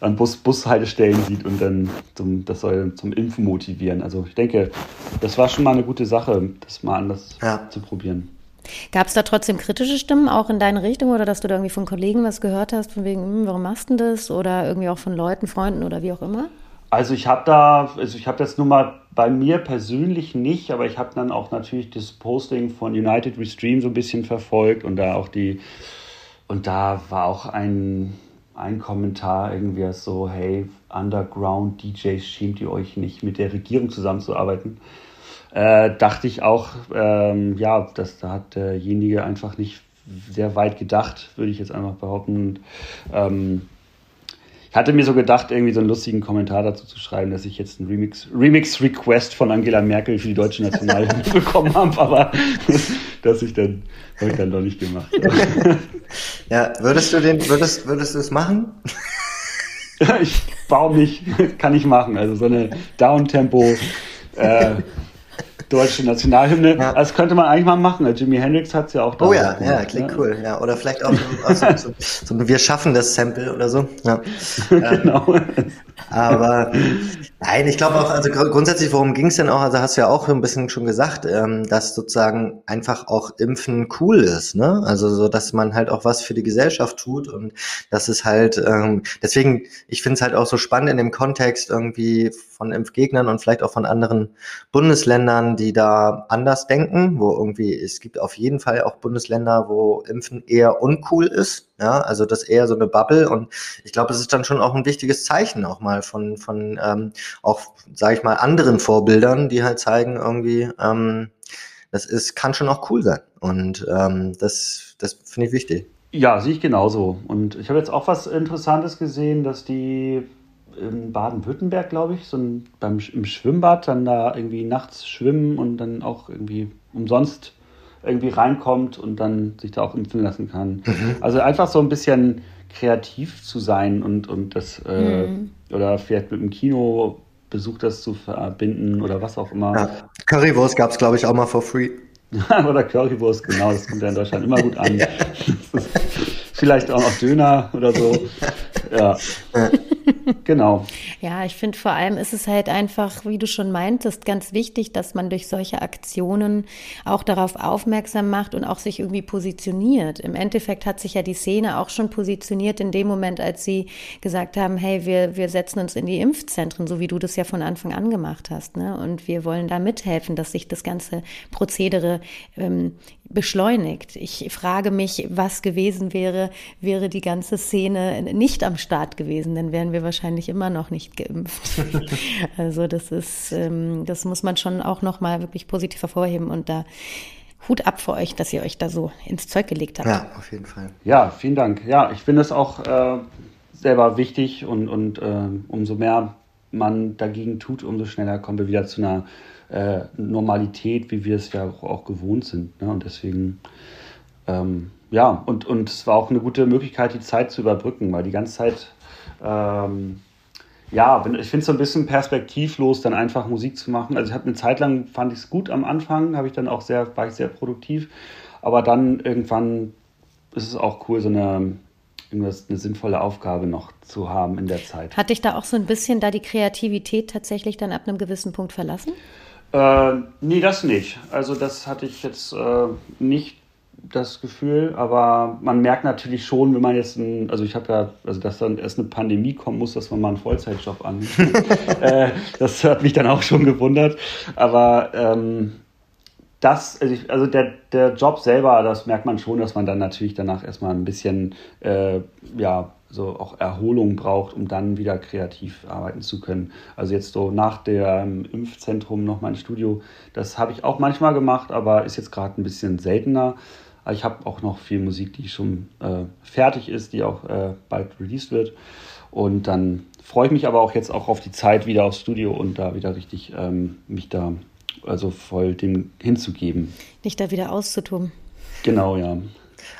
an Bus Bushaltestellen sieht und dann zum, das soll zum Impfen motivieren. Also ich denke, das war schon mal eine gute Sache, das mal anders ja. zu probieren. Gab es da trotzdem kritische Stimmen auch in deine Richtung oder dass du da irgendwie von Kollegen was gehört hast, von wegen, hm, warum machst du das? Oder irgendwie auch von Leuten, Freunden oder wie auch immer? Also ich habe da, also ich habe das nur mal bei mir persönlich nicht, aber ich habe dann auch natürlich das Posting von United Restream so ein bisschen verfolgt und da auch die, und da war auch ein, ein Kommentar irgendwie so, hey, Underground DJs, schämt ihr euch nicht, mit der Regierung zusammenzuarbeiten? Äh, dachte ich auch, ähm, ja, das, da hat derjenige einfach nicht sehr weit gedacht, würde ich jetzt einfach behaupten. Und, ähm, ich hatte mir so gedacht, irgendwie so einen lustigen Kommentar dazu zu schreiben, dass ich jetzt einen Remix, Remix-Request von Angela Merkel für die deutsche Nationalhymne bekommen habe, aber dass ich dann, habe ich dann doch nicht gemacht. ja, würdest du den, würdest, würdest du es machen? ich baue mich, kann ich machen. Also so eine Downtempo, äh, deutsche Nationalhymne. Ja. Das könnte man eigentlich mal machen. Jimi Hendrix hat es ja auch da. Oh ja, ja, klingt ja. cool. Ja, oder vielleicht auch so, so, so, so ein Wir schaffen das Sample oder so. Ja. genau. Aber nein, ich glaube auch, also grundsätzlich, worum ging es denn auch? Also hast du ja auch ein bisschen schon gesagt, ähm, dass sozusagen einfach auch Impfen cool ist, ne? Also so, dass man halt auch was für die Gesellschaft tut und das ist halt, ähm, deswegen, ich finde es halt auch so spannend in dem Kontext irgendwie von Impfgegnern und vielleicht auch von anderen Bundesländern, die da anders denken, wo irgendwie, es gibt auf jeden Fall auch Bundesländer, wo Impfen eher uncool ist, ja, also das eher so eine Bubble und ich glaube, es ist dann schon auch ein wichtiges Zeichen auch mal von, von ähm, auch, sage ich mal, anderen Vorbildern, die halt zeigen irgendwie, ähm, das ist, kann schon auch cool sein und ähm, das, das finde ich wichtig. Ja, sehe ich genauso. Und ich habe jetzt auch was Interessantes gesehen, dass die in Baden-Württemberg, glaube ich, so ein, beim, im Schwimmbad dann da irgendwie nachts schwimmen und dann auch irgendwie umsonst irgendwie reinkommt und dann sich da auch impfen lassen kann. Mhm. Also einfach so ein bisschen kreativ zu sein und, und das äh, mhm. oder vielleicht mit dem Kinobesuch das zu verbinden oder was auch immer. Ja. Currywurst gab es, glaube ich, auch mal for free. oder Currywurst, genau, das kommt ja in Deutschland immer gut an. vielleicht auch noch Döner oder so. Ja. Genau. Ja, ich finde vor allem ist es halt einfach, wie du schon meintest, ganz wichtig, dass man durch solche Aktionen auch darauf aufmerksam macht und auch sich irgendwie positioniert. Im Endeffekt hat sich ja die Szene auch schon positioniert in dem Moment, als sie gesagt haben, hey, wir, wir setzen uns in die Impfzentren, so wie du das ja von Anfang an gemacht hast. Ne? Und wir wollen da mithelfen, dass sich das ganze Prozedere ähm, beschleunigt. Ich frage mich, was gewesen wäre, wäre die ganze Szene nicht am Start gewesen, dann wären wir wahrscheinlich immer noch nicht geimpft. also das ist, ähm, das muss man schon auch nochmal wirklich positiv hervorheben und da Hut ab für euch, dass ihr euch da so ins Zeug gelegt habt. Ja, auf jeden Fall. Ja, vielen Dank. Ja, ich finde es auch äh, selber wichtig und, und äh, umso mehr man dagegen tut, umso schneller kommen wir wieder zu einer äh, Normalität, wie wir es ja auch, auch gewohnt sind. Ne? Und deswegen, ähm, ja, und, und es war auch eine gute Möglichkeit, die Zeit zu überbrücken, weil die ganze Zeit, ähm, ja, ich finde es so ein bisschen perspektivlos, dann einfach Musik zu machen. Also ich habe eine Zeit lang, fand ich es gut am Anfang, habe ich dann auch sehr, war ich sehr produktiv, aber dann irgendwann ist es auch cool, so eine irgendwas eine sinnvolle Aufgabe noch zu haben in der Zeit. Hat dich da auch so ein bisschen da die Kreativität tatsächlich dann ab einem gewissen Punkt verlassen? Äh, nee, das nicht. Also das hatte ich jetzt äh, nicht das Gefühl, aber man merkt natürlich schon, wenn man jetzt ein, also ich habe ja, also dass dann erst eine Pandemie kommen muss, dass man mal einen Vollzeitjob annimmt. äh, das hat mich dann auch schon gewundert. Aber ähm, das, also, ich, also der, der Job selber, das merkt man schon, dass man dann natürlich danach erstmal ein bisschen, äh, ja, so auch Erholung braucht, um dann wieder kreativ arbeiten zu können. Also jetzt so nach dem Impfzentrum noch mein Studio, das habe ich auch manchmal gemacht, aber ist jetzt gerade ein bisschen seltener. Aber ich habe auch noch viel Musik, die schon äh, fertig ist, die auch äh, bald released wird. Und dann freue ich mich aber auch jetzt auch auf die Zeit wieder aufs Studio und da wieder richtig ähm, mich da also voll dem hinzugeben. Dich da wieder auszutun. Genau, ja.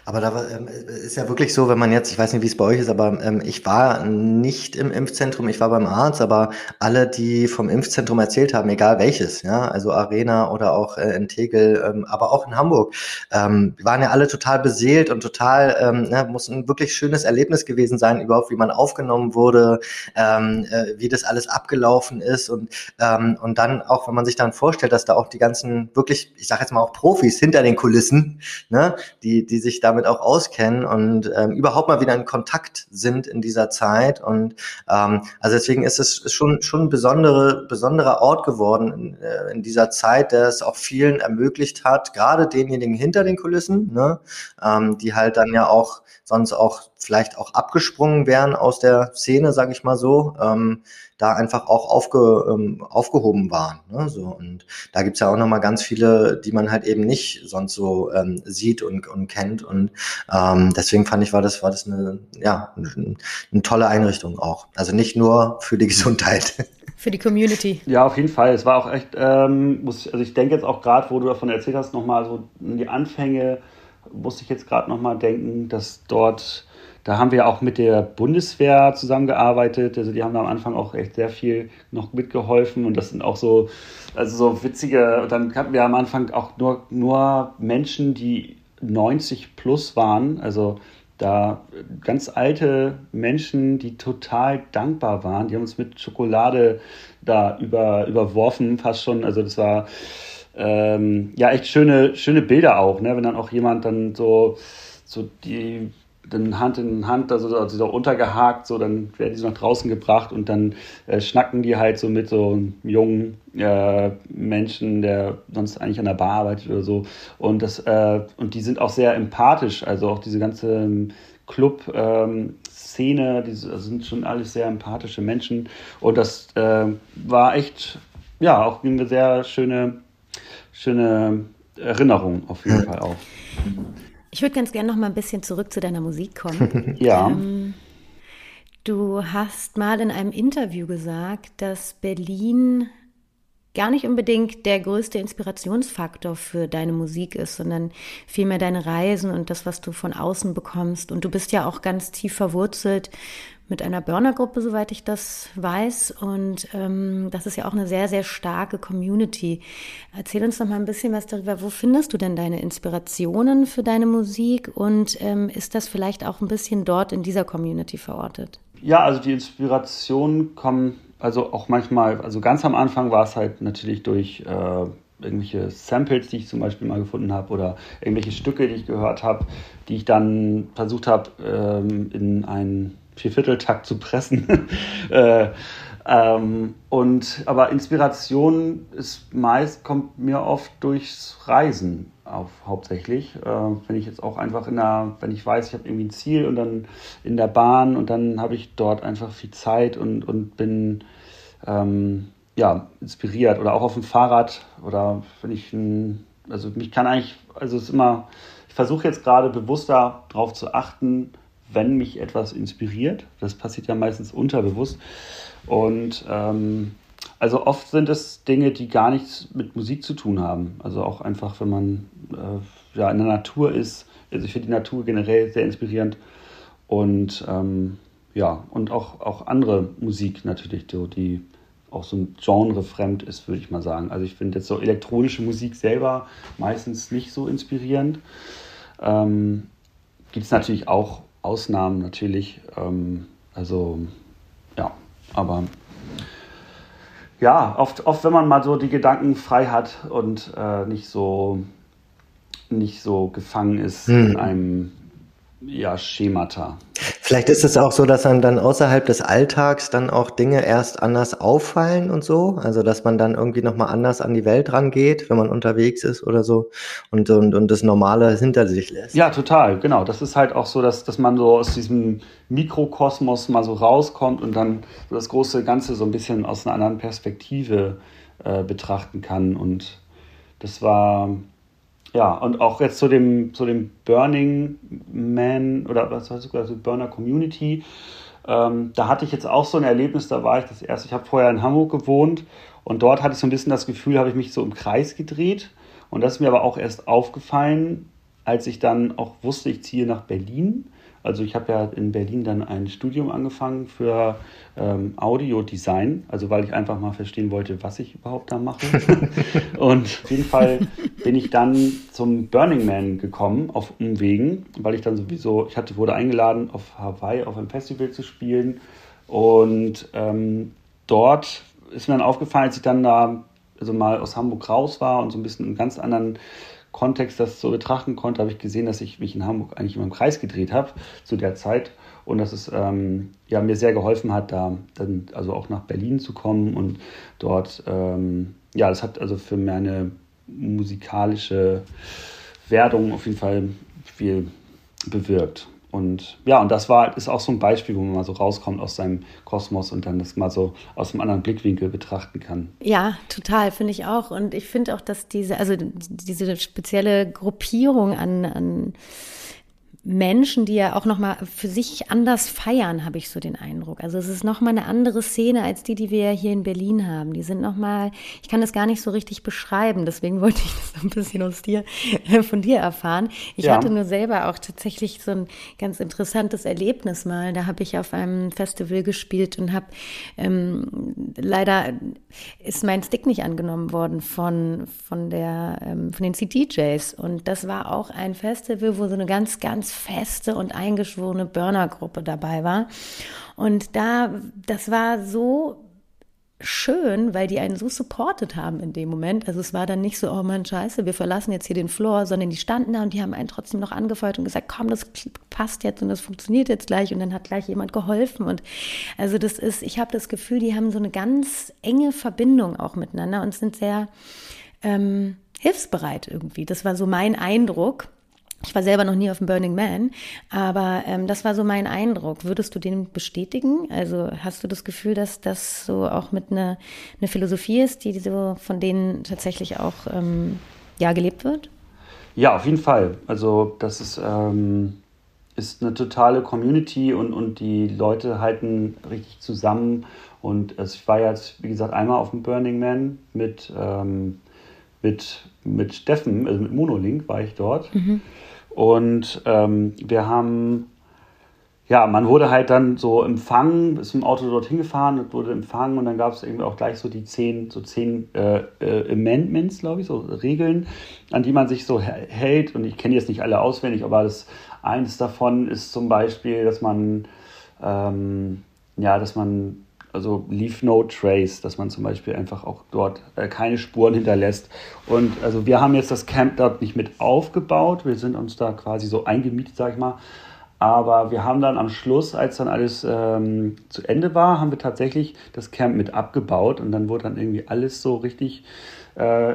Aber da ähm, ist ja wirklich so, wenn man jetzt, ich weiß nicht, wie es bei euch ist, aber ähm, ich war nicht im Impfzentrum, ich war beim Arzt, aber alle, die vom Impfzentrum erzählt haben, egal welches, ja, also Arena oder auch äh, in Tegel, ähm, aber auch in Hamburg, ähm, waren ja alle total beseelt und total, ähm, ne, muss ein wirklich schönes Erlebnis gewesen sein, überhaupt wie man aufgenommen wurde, ähm, äh, wie das alles abgelaufen ist und, ähm, und dann auch, wenn man sich dann vorstellt, dass da auch die ganzen wirklich, ich sage jetzt mal auch Profis hinter den Kulissen, ne, die, die sich damit auch auskennen und ähm, überhaupt mal wieder in Kontakt sind in dieser Zeit. Und ähm, also deswegen ist es schon, schon ein besondere, besonderer Ort geworden in, äh, in dieser Zeit, der es auch vielen ermöglicht hat, gerade denjenigen hinter den Kulissen, ne, ähm, die halt dann ja auch sonst auch vielleicht auch abgesprungen wären aus der Szene, sage ich mal so, ähm, da einfach auch aufge, ähm, aufgehoben waren. Ne? So, und da gibt's ja auch nochmal ganz viele, die man halt eben nicht sonst so ähm, sieht und, und kennt. Und ähm, deswegen fand ich, war das, war das eine, ja, eine, eine tolle Einrichtung auch. Also nicht nur für die Gesundheit. Für die Community. Ja, auf jeden Fall. Es war auch echt, ähm, muss, also ich denke jetzt auch gerade, wo du davon erzählt hast, nochmal so die Anfänge, musste ich jetzt gerade nochmal denken, dass dort da haben wir auch mit der Bundeswehr zusammengearbeitet. Also die haben da am Anfang auch echt sehr viel noch mitgeholfen und das sind auch so, also so witzige, und dann hatten wir am Anfang auch nur, nur Menschen, die 90 plus waren, also da ganz alte Menschen, die total dankbar waren, die haben uns mit Schokolade da über, überworfen, fast schon, also das war ähm, ja echt schöne, schöne Bilder auch, ne? wenn dann auch jemand dann so, so die dann Hand in Hand, also, also so untergehakt, so dann werden die so nach draußen gebracht und dann äh, schnacken die halt so mit so jungen äh, Menschen, der sonst eigentlich an der Bar arbeitet oder so. Und das äh, und die sind auch sehr empathisch, also auch diese ganze Club ähm, Szene, die also sind schon alles sehr empathische Menschen und das äh, war echt ja auch eine sehr schöne schöne Erinnerung auf jeden Fall auch. Ich würde ganz gerne noch mal ein bisschen zurück zu deiner Musik kommen. ja. Ähm, du hast mal in einem Interview gesagt, dass Berlin gar nicht unbedingt der größte Inspirationsfaktor für deine Musik ist, sondern vielmehr deine Reisen und das, was du von außen bekommst. Und du bist ja auch ganz tief verwurzelt mit einer Burner-Gruppe, soweit ich das weiß. Und ähm, das ist ja auch eine sehr, sehr starke Community. Erzähl uns doch mal ein bisschen was darüber. Wo findest du denn deine Inspirationen für deine Musik? Und ähm, ist das vielleicht auch ein bisschen dort in dieser Community verortet? Ja, also die Inspirationen kommen, also auch manchmal, also ganz am Anfang war es halt natürlich durch äh, irgendwelche Samples, die ich zum Beispiel mal gefunden habe oder irgendwelche Stücke, die ich gehört habe, die ich dann versucht habe, ähm, in ein Viervierteltakt zu pressen. äh, ähm, und aber Inspiration ist meist kommt mir oft durchs Reisen auf hauptsächlich. Äh, wenn ich jetzt auch einfach in der, wenn ich weiß, ich habe irgendwie ein Ziel und dann in der Bahn und dann habe ich dort einfach viel Zeit und, und bin ähm, ja, inspiriert oder auch auf dem Fahrrad oder wenn ich ein, also mich kann eigentlich, also es ist immer, ich versuche jetzt gerade bewusster darauf zu achten, wenn mich etwas inspiriert. Das passiert ja meistens unterbewusst. Und ähm, also oft sind es Dinge, die gar nichts mit Musik zu tun haben. Also auch einfach, wenn man äh, ja, in der Natur ist. Also ich finde die Natur generell sehr inspirierend. Und ähm, ja, und auch, auch andere Musik natürlich, so, die auch so ein Genre fremd ist, würde ich mal sagen. Also ich finde jetzt so elektronische Musik selber meistens nicht so inspirierend. Ähm, Gibt es natürlich auch Ausnahmen natürlich. Ähm, also ja, aber ja, oft, oft, wenn man mal so die Gedanken frei hat und äh, nicht so nicht so gefangen ist hm. in einem ja, Schemata. Vielleicht ist es auch so, dass dann, dann außerhalb des Alltags dann auch Dinge erst anders auffallen und so. Also dass man dann irgendwie nochmal anders an die Welt rangeht, wenn man unterwegs ist oder so und, und, und das Normale hinter sich lässt. Ja, total, genau. Das ist halt auch so, dass, dass man so aus diesem Mikrokosmos mal so rauskommt und dann so das große Ganze so ein bisschen aus einer anderen Perspektive äh, betrachten kann. Und das war ja, und auch jetzt zu dem, zu dem Burning Man oder was heißt das, also Burner Community. Ähm, da hatte ich jetzt auch so ein Erlebnis, da war ich das erste, ich habe vorher in Hamburg gewohnt und dort hatte ich so ein bisschen das Gefühl, habe ich mich so im Kreis gedreht. Und das ist mir aber auch erst aufgefallen, als ich dann auch wusste, ich ziehe nach Berlin. Also ich habe ja in Berlin dann ein Studium angefangen für ähm, Audiodesign, also weil ich einfach mal verstehen wollte, was ich überhaupt da mache. und auf jeden Fall bin ich dann zum Burning Man gekommen auf Umwegen, weil ich dann sowieso, ich hatte, wurde eingeladen, auf Hawaii auf einem Festival zu spielen. Und ähm, dort ist mir dann aufgefallen, als ich dann da also mal aus Hamburg raus war und so ein bisschen einen ganz anderen Kontext das so betrachten konnte, habe ich gesehen, dass ich mich in Hamburg eigentlich immer im Kreis gedreht habe zu der Zeit und dass es ähm, ja, mir sehr geholfen hat, da dann also auch nach Berlin zu kommen und dort, ähm, ja, das hat also für meine musikalische Werdung auf jeden Fall viel bewirkt. Und ja, und das war, ist auch so ein Beispiel, wo man mal so rauskommt aus seinem Kosmos und dann das mal so aus einem anderen Blickwinkel betrachten kann. Ja, total, finde ich auch. Und ich finde auch, dass diese, also diese spezielle Gruppierung an, an Menschen, die ja auch nochmal für sich anders feiern, habe ich so den Eindruck. Also es ist nochmal eine andere Szene als die, die wir hier in Berlin haben. Die sind nochmal, ich kann das gar nicht so richtig beschreiben, deswegen wollte ich das so ein bisschen aus dir, äh, von dir erfahren. Ich ja. hatte nur selber auch tatsächlich so ein ganz interessantes Erlebnis mal. Da habe ich auf einem Festival gespielt und habe ähm, leider ist mein Stick nicht angenommen worden von, von der, ähm, von den CDJs. Und das war auch ein Festival, wo so eine ganz, ganz feste und eingeschworene Burner-Gruppe dabei war. Und da, das war so schön, weil die einen so supportet haben in dem Moment. Also es war dann nicht so, oh Mann, scheiße, wir verlassen jetzt hier den Floor, sondern die standen da und die haben einen trotzdem noch angefeuert und gesagt, komm, das passt jetzt und das funktioniert jetzt gleich und dann hat gleich jemand geholfen und also das ist, ich habe das Gefühl, die haben so eine ganz enge Verbindung auch miteinander und sind sehr ähm, hilfsbereit irgendwie. Das war so mein Eindruck. Ich war selber noch nie auf dem Burning Man, aber ähm, das war so mein Eindruck. Würdest du den bestätigen? Also hast du das Gefühl, dass das so auch mit einer eine Philosophie ist, die so von denen tatsächlich auch ähm, ja gelebt wird? Ja, auf jeden Fall. Also das ist, ähm, ist eine totale Community und, und die Leute halten richtig zusammen. Und ich war jetzt, wie gesagt, einmal auf dem Burning Man mit, ähm, mit, mit Steffen, also mit Monolink war ich dort. Mhm. Und ähm, wir haben, ja, man wurde halt dann so empfangen, ist im Auto dorthin gefahren und wurde empfangen und dann gab es irgendwie auch gleich so die zehn, so zehn äh, äh, Amendments, glaube ich, so Regeln, an die man sich so hält. Und ich kenne jetzt nicht alle auswendig, aber das eins davon ist zum Beispiel, dass man ähm, ja, dass man also Leave No Trace, dass man zum Beispiel einfach auch dort äh, keine Spuren hinterlässt. Und also wir haben jetzt das Camp dort nicht mit aufgebaut, wir sind uns da quasi so eingemietet, sag ich mal. Aber wir haben dann am Schluss, als dann alles ähm, zu Ende war, haben wir tatsächlich das Camp mit abgebaut und dann wurde dann irgendwie alles so richtig äh,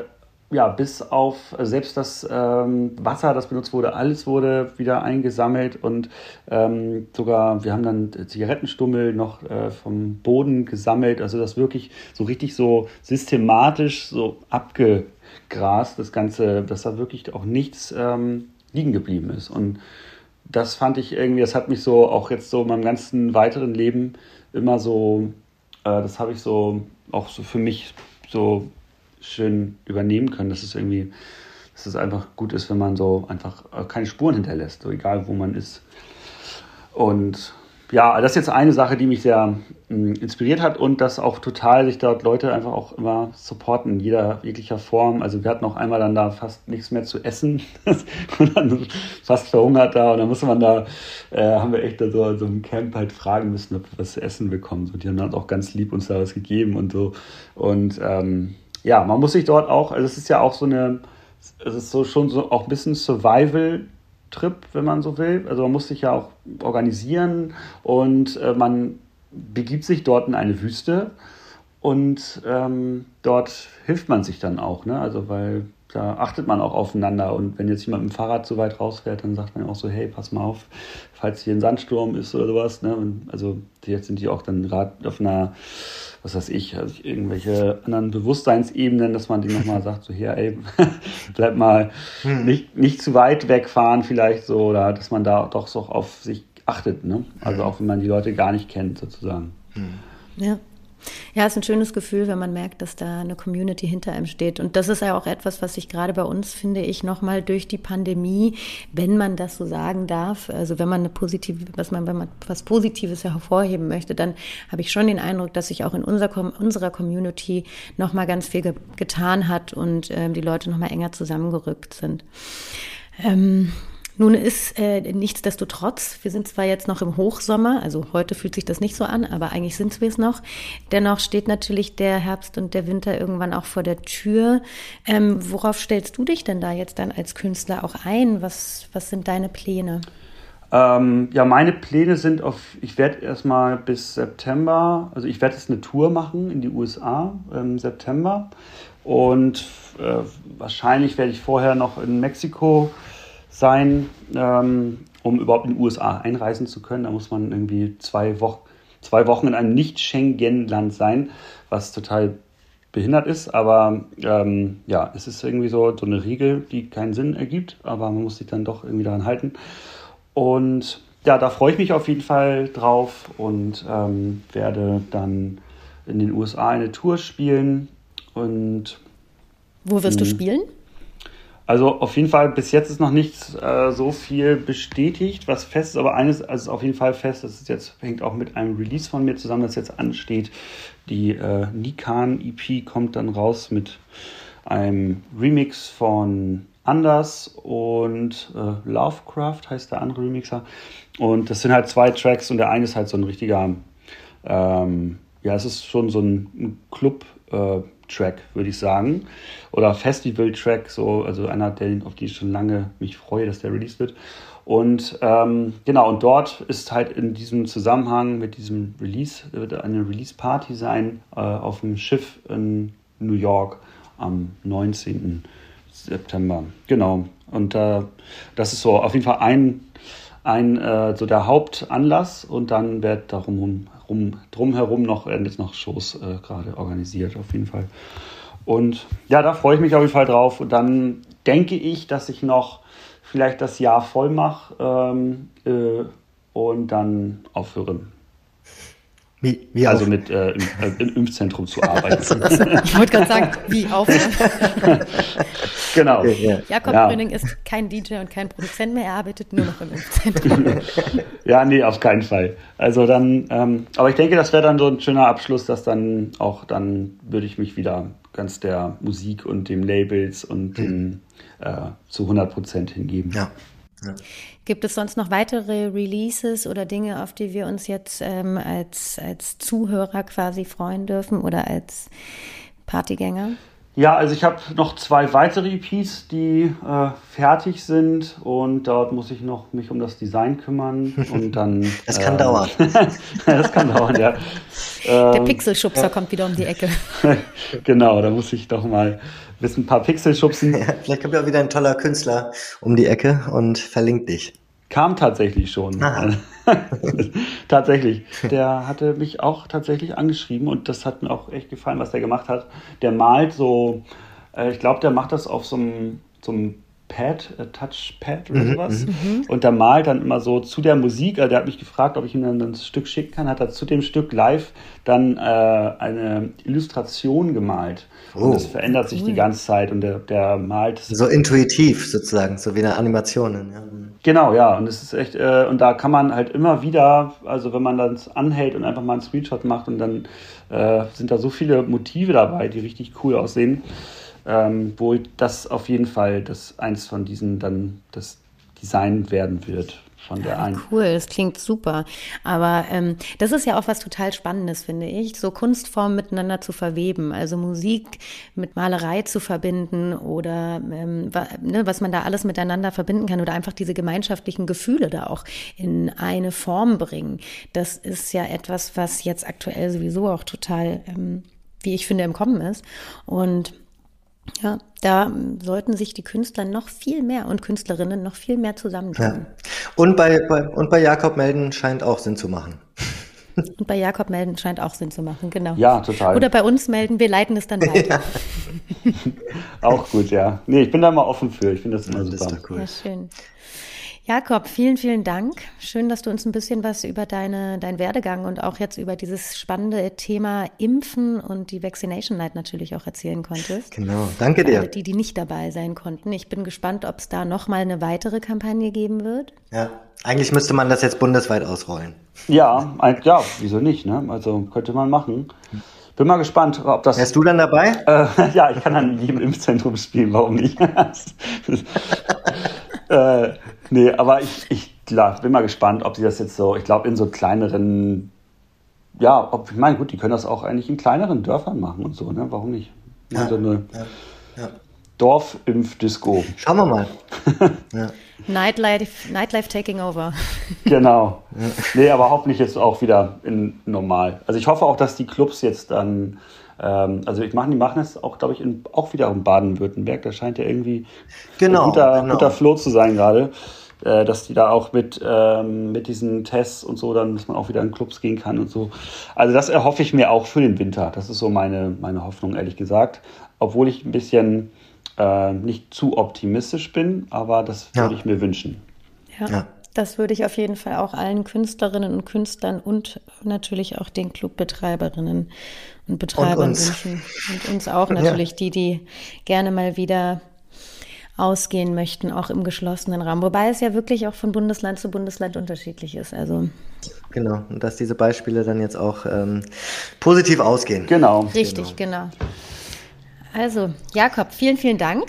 ja, bis auf selbst das ähm, Wasser, das benutzt wurde, alles wurde wieder eingesammelt und ähm, sogar, wir haben dann Zigarettenstummel noch äh, vom Boden gesammelt, also das wirklich so richtig so systematisch so abgegrast, das Ganze, dass da wirklich auch nichts ähm, liegen geblieben ist. Und das fand ich irgendwie, das hat mich so auch jetzt so in meinem ganzen weiteren Leben immer so, äh, das habe ich so auch so für mich so schön übernehmen können, dass es irgendwie, dass es einfach gut ist, wenn man so einfach äh, keine Spuren hinterlässt, so egal wo man ist. Und ja, das ist jetzt eine Sache, die mich sehr mh, inspiriert hat und dass auch total sich dort Leute einfach auch immer supporten in jeder jeglicher Form. Also wir hatten auch einmal dann da fast nichts mehr zu essen und dann fast verhungert da und dann musste man da, äh, haben wir echt da so, so im Camp halt fragen müssen, ob wir was zu essen bekommen. So, die haben dann auch ganz lieb uns da was gegeben und so. Und ähm, ja, man muss sich dort auch, also es ist ja auch so eine, es ist so schon so auch ein bisschen Survival Trip, wenn man so will. Also man muss sich ja auch organisieren und äh, man begibt sich dort in eine Wüste und ähm, dort hilft man sich dann auch, ne? Also weil da achtet man auch aufeinander und wenn jetzt jemand mit dem Fahrrad so weit rausfährt, dann sagt man auch so, hey, pass mal auf, falls hier ein Sandsturm ist oder sowas, ne? Und also jetzt sind die auch dann gerade auf einer, was weiß ich, also irgendwelche anderen Bewusstseinsebenen, dass man denen nochmal sagt, so hier, ey, bleib mal hm. nicht, nicht zu weit wegfahren vielleicht so oder dass man da doch so auf sich achtet, ne? Also hm. auch wenn man die Leute gar nicht kennt sozusagen. Hm. Ja. Ja, es ist ein schönes Gefühl, wenn man merkt, dass da eine Community hinter einem steht. Und das ist ja auch etwas, was sich gerade bei uns, finde ich, nochmal durch die Pandemie, wenn man das so sagen darf, also wenn man eine positive, was man, wenn man was Positives hervorheben möchte, dann habe ich schon den Eindruck, dass sich auch in unserer, unserer Community nochmal ganz viel ge getan hat und ähm, die Leute nochmal enger zusammengerückt sind. Ähm, nun ist äh, nichtsdestotrotz, wir sind zwar jetzt noch im Hochsommer, also heute fühlt sich das nicht so an, aber eigentlich sind wir es noch. Dennoch steht natürlich der Herbst und der Winter irgendwann auch vor der Tür. Ähm, worauf stellst du dich denn da jetzt dann als Künstler auch ein? Was, was sind deine Pläne? Ähm, ja, meine Pläne sind auf, ich werde erstmal bis September, also ich werde jetzt eine Tour machen in die USA im September und äh, wahrscheinlich werde ich vorher noch in Mexiko sein, ähm, um überhaupt in die USA einreisen zu können. Da muss man irgendwie zwei, Wo zwei Wochen in einem Nicht-Schengen-Land sein, was total behindert ist. Aber ähm, ja, es ist irgendwie so, so eine Regel, die keinen Sinn ergibt, aber man muss sich dann doch irgendwie daran halten. Und ja, da freue ich mich auf jeden Fall drauf und ähm, werde dann in den USA eine Tour spielen. Und wo wirst du spielen? Also auf jeden Fall, bis jetzt ist noch nicht äh, so viel bestätigt, was fest ist, aber eines also ist auf jeden Fall fest, das ist jetzt, hängt auch mit einem Release von mir zusammen, das jetzt ansteht. Die äh, Nikan EP kommt dann raus mit einem Remix von Anders und äh, Lovecraft heißt der andere Remixer. Und das sind halt zwei Tracks und der eine ist halt so ein richtiger, ähm, ja, es ist schon so ein, ein Club- äh, Track, würde ich sagen. Oder Festival-Track, so, also einer, der, auf die ich schon lange mich freue, dass der released wird. Und ähm, genau, und dort ist halt in diesem Zusammenhang mit diesem Release, wird eine Release-Party sein äh, auf dem Schiff in New York am 19. September. Genau. Und äh, das ist so auf jeden Fall ein, ein äh, so der Hauptanlass und dann wird darum rum, drumherum noch, werden jetzt noch Shows äh, gerade organisiert, auf jeden Fall. Und ja, da freue ich mich auf jeden Fall drauf. Und dann denke ich, dass ich noch vielleicht das Jahr voll mache ähm, äh, und dann aufhören. Wie, wie also mit äh, im, äh, im, Impfzentrum zu arbeiten. ich wollte gerade sagen, wie aufhören. genau. Ja. Jakob ja. Gröning ist kein DJ und kein Produzent mehr, er arbeitet nur noch im Impfzentrum. ja, nee, auf keinen Fall. Also dann, ähm, aber ich denke, das wäre dann so ein schöner Abschluss, dass dann auch, dann würde ich mich wieder ganz der Musik und dem Labels und mhm. den äh, zu 100 Prozent hingeben. Ja. ja. Gibt es sonst noch weitere Releases oder Dinge, auf die wir uns jetzt ähm, als, als Zuhörer quasi freuen dürfen oder als Partygänger? Ja, also ich habe noch zwei weitere EPs, die äh, fertig sind und dort muss ich noch mich um das Design kümmern und dann. das kann äh, dauern. das kann dauern, ja. Der ähm, Pixelschubser kommt wieder um die Ecke. genau, da muss ich doch mal ein paar Pixel schubsen. Ja, vielleicht kommt ja wieder ein toller Künstler um die Ecke und verlinkt dich. Kam tatsächlich schon. tatsächlich. Der hatte mich auch tatsächlich angeschrieben und das hat mir auch echt gefallen, was der gemacht hat. Der malt so, äh, ich glaube, der macht das auf so einem, so Pad, äh, Touchpad oder mhm, sowas. Mhm. Und der malt dann immer so zu der Musik. Also der hat mich gefragt, ob ich ihm dann ein Stück schicken kann. Hat er zu dem Stück live dann äh, eine Illustration gemalt. Oh, und das verändert sich die ganze Zeit und der, der malt. So intuitiv sozusagen, so wie eine Animation. Ja. Genau, ja. Und es ist echt, äh, und da kann man halt immer wieder, also wenn man dann anhält und einfach mal einen Screenshot macht und dann äh, sind da so viele Motive dabei, die richtig cool aussehen ähm, wo das auf jeden Fall das eins von diesen dann das Design werden wird von der einen. Cool, das klingt super. Aber ähm, das ist ja auch was total Spannendes, finde ich, so Kunstformen miteinander zu verweben, also Musik mit Malerei zu verbinden oder ähm, ne, was man da alles miteinander verbinden kann oder einfach diese gemeinschaftlichen Gefühle da auch in eine Form bringen. Das ist ja etwas, was jetzt aktuell sowieso auch total, ähm, wie ich finde, im Kommen ist. Und ja, da sollten sich die Künstler noch viel mehr und Künstlerinnen noch viel mehr zusammentun. Ja. Und, bei, bei, und bei Jakob Melden scheint auch Sinn zu machen. Und bei Jakob melden scheint auch Sinn zu machen, genau. Ja, total. Oder bei uns melden, wir leiten es dann weiter. Ja. auch gut, ja. Nee, ich bin da mal offen für. Ich finde das immer ja, super. Das cool. Ja, schön. Jakob, vielen, vielen Dank. Schön, dass du uns ein bisschen was über deine, deinen Werdegang und auch jetzt über dieses spannende Thema Impfen und die Vaccination Night natürlich auch erzählen konntest. Genau, danke dir. Alle, die, die nicht dabei sein konnten. Ich bin gespannt, ob es da nochmal eine weitere Kampagne geben wird. Ja, eigentlich müsste man das jetzt bundesweit ausrollen. Ja, ja, wieso nicht? Ne? Also könnte man machen. Bin mal gespannt, ob das. Wärst du dann dabei? Äh, ja, ich kann dann in jedem Impfzentrum spielen, warum nicht? äh, nee, aber ich, ich klar, bin mal gespannt, ob sie das jetzt so, ich glaube, in so kleineren, ja, ob, ich meine, gut, die können das auch eigentlich in kleineren Dörfern machen und so, ne? Warum nicht? Ja, so eine ja, ja. Dorfimpfdisco. Schauen wir mal. ja. Nightlife, Nightlife taking over. genau. Nee, aber hoffentlich jetzt auch wieder in normal. Also ich hoffe auch, dass die Clubs jetzt dann ähm, also ich machen, die machen es auch, glaube ich, in, auch wieder in Baden-Württemberg. Da scheint ja irgendwie genau, ein guter, genau. guter Flow zu sein gerade. Äh, dass die da auch mit, ähm, mit diesen Tests und so, dann, dass man auch wieder in Clubs gehen kann und so. Also das erhoffe ich mir auch für den Winter. Das ist so meine, meine Hoffnung, ehrlich gesagt. Obwohl ich ein bisschen äh, nicht zu optimistisch bin, aber das ja. würde ich mir wünschen. ja. ja. Das würde ich auf jeden Fall auch allen Künstlerinnen und Künstlern und natürlich auch den Clubbetreiberinnen und Betreibern und wünschen. Und uns auch natürlich, ja. die, die gerne mal wieder ausgehen möchten, auch im geschlossenen Raum. Wobei es ja wirklich auch von Bundesland zu Bundesland unterschiedlich ist. Also genau, und dass diese Beispiele dann jetzt auch ähm, positiv ausgehen. Genau. Richtig, genau. genau. Also, Jakob, vielen, vielen Dank.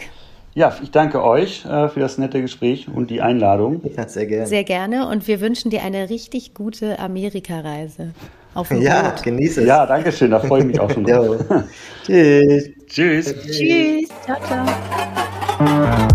Ja, ich danke euch äh, für das nette Gespräch und die Einladung. Ja, sehr gerne. Sehr gerne und wir wünschen dir eine richtig gute Amerikareise. Auf dem ja, Boot. genieße es. Ja, danke schön, da freue ich mich auch schon drauf. Tschüss. Tschüss. Tschüss. Ciao, ciao.